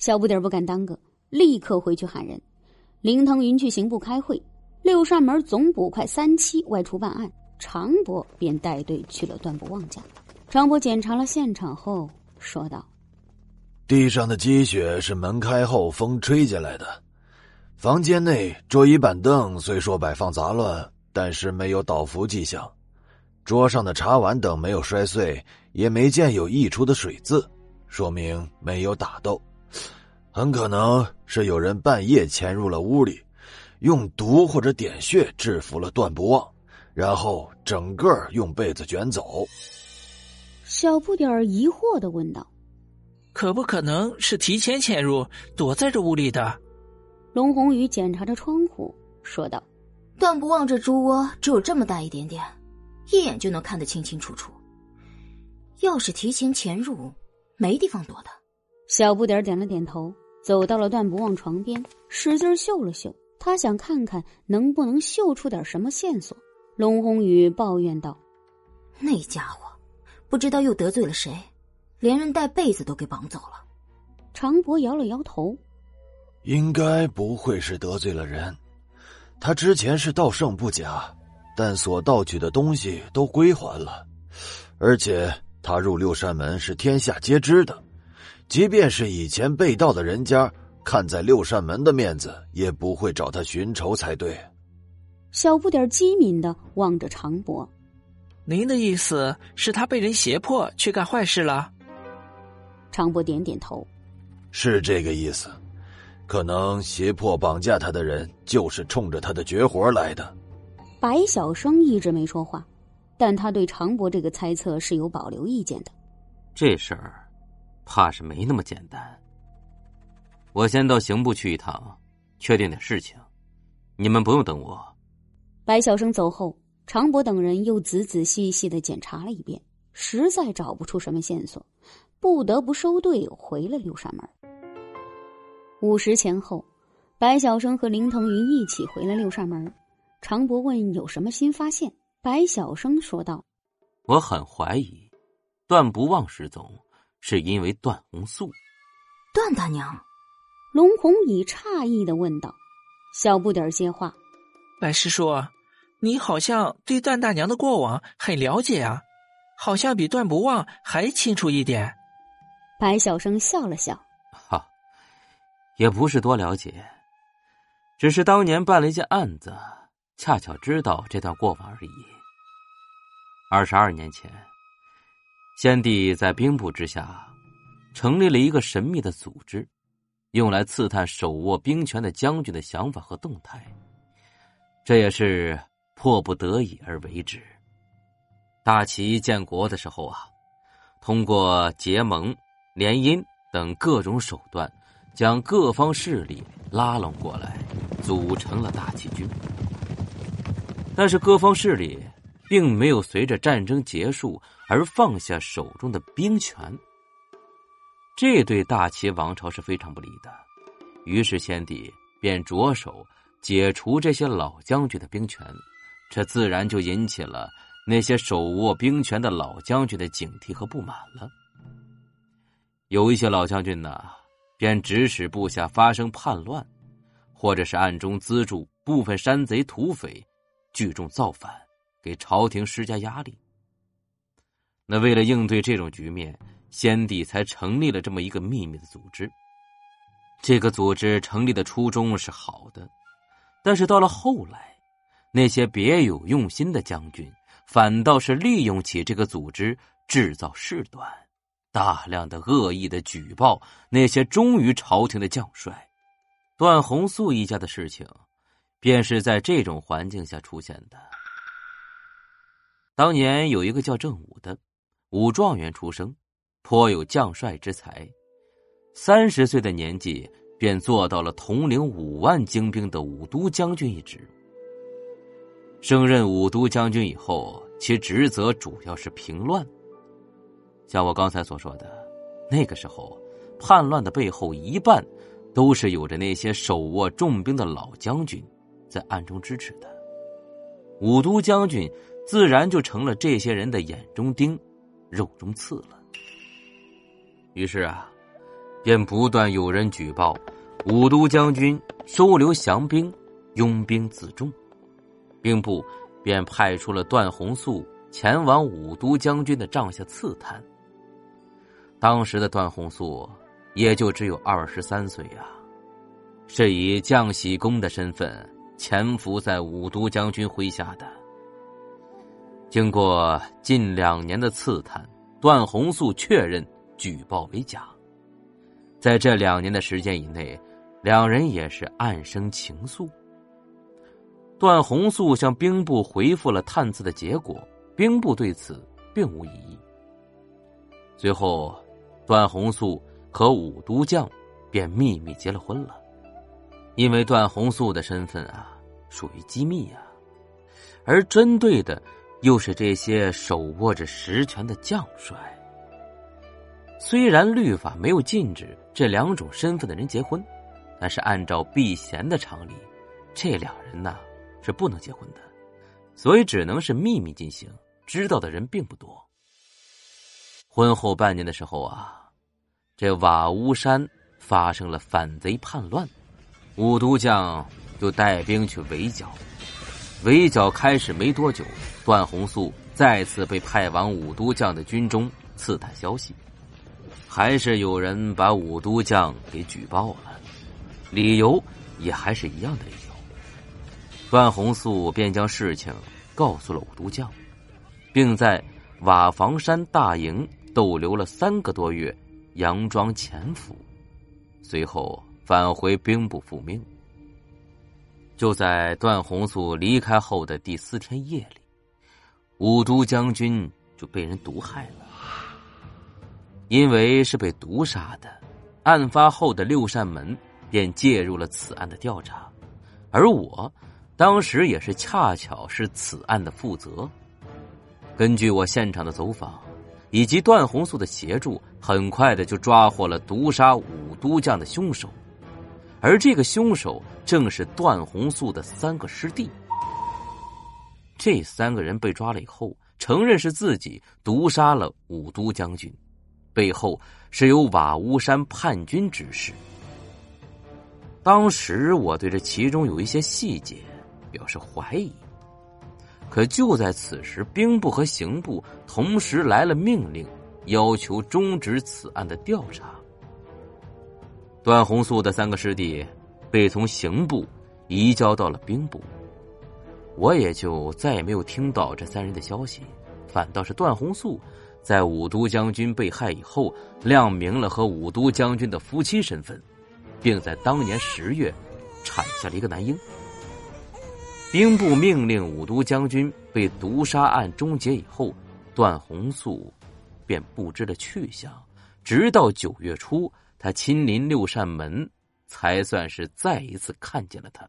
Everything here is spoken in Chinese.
小不点不敢耽搁，立刻回去喊人。林腾云去刑部开会，六扇门总捕快三七外出办案，常伯便带队去了段不旺家。常伯检查了现场后说道：“地上的积雪是门开后风吹进来的，房间内桌椅板凳虽说摆放杂乱，但是没有倒伏迹象。桌上的茶碗等没有摔碎，也没见有溢出的水渍，说明没有打斗。”很可能是有人半夜潜入了屋里，用毒或者点穴制服了段不旺，然后整个用被子卷走。小不点儿疑惑的问道：“可不可能是提前潜入，躲在这屋里的？”龙红宇检查着窗户说道：“段不旺这猪窝只有这么大一点点，一眼就能看得清清楚楚。要是提前潜入，没地方躲的。”小不点儿点了点头。走到了段不忘床边，使劲嗅了嗅，他想看看能不能嗅出点什么线索。龙宏宇抱怨道：“那家伙，不知道又得罪了谁，连人带被子都给绑走了。”常博摇了摇头：“应该不会是得罪了人。他之前是盗圣不假，但所盗取的东西都归还了，而且他入六扇门是天下皆知的。”即便是以前被盗的人家，看在六扇门的面子，也不会找他寻仇才对。小不点机敏的望着常博，您的意思是他被人胁迫去干坏事了？常博点点头，是这个意思。可能胁迫绑架他的人就是冲着他的绝活来的。白小生一直没说话，但他对常博这个猜测是有保留意见的。这事儿。怕是没那么简单。我先到刑部去一趟，确定点事情。你们不用等我。白晓生走后，常博等人又仔仔细细的检查了一遍，实在找不出什么线索，不得不收队回了六扇门。午时前后，白晓生和林腾云一起回了六扇门。常博问有什么新发现，白晓生说道：“我很怀疑，段不忘失踪。”是因为段红素，段大娘，龙红以诧异的问道。小不点接话：“白师叔，你好像对段大娘的过往很了解啊，好像比段不忘还清楚一点。”白小生笑了笑：“哈，也不是多了解，只是当年办了一件案子，恰巧知道这段过往而已。二十二年前。”先帝在兵部之下，成立了一个神秘的组织，用来刺探手握兵权的将军的想法和动态。这也是迫不得已而为之。大齐建国的时候啊，通过结盟、联姻等各种手段，将各方势力拉拢过来，组成了大齐军。但是各方势力并没有随着战争结束。而放下手中的兵权，这对大齐王朝是非常不利的。于是先帝便着手解除这些老将军的兵权，这自然就引起了那些手握兵权的老将军的警惕和不满了。有一些老将军呢，便指使部下发生叛乱，或者是暗中资助部分山贼土匪聚众造反，给朝廷施加压力。那为了应对这种局面，先帝才成立了这么一个秘密的组织。这个组织成立的初衷是好的，但是到了后来，那些别有用心的将军反倒是利用起这个组织制造事端，大量的恶意的举报那些忠于朝廷的将帅。段宏素一家的事情，便是在这种环境下出现的。当年有一个叫郑武的。武状元出生，颇有将帅之才。三十岁的年纪，便做到了统领五万精兵的武都将军一职。升任武都将军以后，其职责主要是平乱。像我刚才所说的，那个时候叛乱的背后，一半都是有着那些手握重兵的老将军在暗中支持的。武都将军自然就成了这些人的眼中钉。肉中刺了。于是啊，便不断有人举报武都将军收留降兵，拥兵自重。兵部便派出了段宏素前往武都将军的帐下刺探。当时的段宏素也就只有二十三岁呀，是以将喜公的身份潜伏在武都将军麾下的。经过近两年的刺探，段宏素确认举报为假。在这两年的时间以内，两人也是暗生情愫。段宏素向兵部回复了探刺的结果，兵部对此并无异议。最后，段宏素和武都将便秘密结了婚了。因为段宏素的身份啊，属于机密啊，而针对的又是这些手握着实权的将帅。虽然律法没有禁止这两种身份的人结婚，但是按照避嫌的常理，这两人呢？是不能结婚的，所以只能是秘密进行，知道的人并不多。婚后半年的时候啊，这瓦屋山发生了反贼叛乱，武都将就带兵去围剿。围剿开始没多久，段宏素再次被派往武都将的军中刺探消息，还是有人把武都将给举报了，理由也还是一样的理由。段宏素便将事情告诉了武都将，并在瓦房山大营逗留了三个多月，佯装潜伏，随后返回兵部复命。就在段宏素离开后的第四天夜里，武都将军就被人毒害了。因为是被毒杀的，案发后的六扇门便介入了此案的调查，而我。当时也是恰巧是此案的负责。根据我现场的走访，以及段宏素的协助，很快的就抓获了毒杀武都将的凶手，而这个凶手正是段宏素的三个师弟。这三个人被抓了以后，承认是自己毒杀了武都将军，背后是由瓦屋山叛军指使。当时我对这其中有一些细节。表示怀疑，可就在此时，兵部和刑部同时来了命令，要求终止此案的调查。段宏素的三个师弟被从刑部移交到了兵部，我也就再也没有听到这三人的消息，反倒是段宏素在武都将军被害以后，亮明了和武都将军的夫妻身份，并在当年十月产下了一个男婴。兵部命令武都将军被毒杀案终结以后，段宏素便不知了去向。直到九月初，他亲临六扇门，才算是再一次看见了他。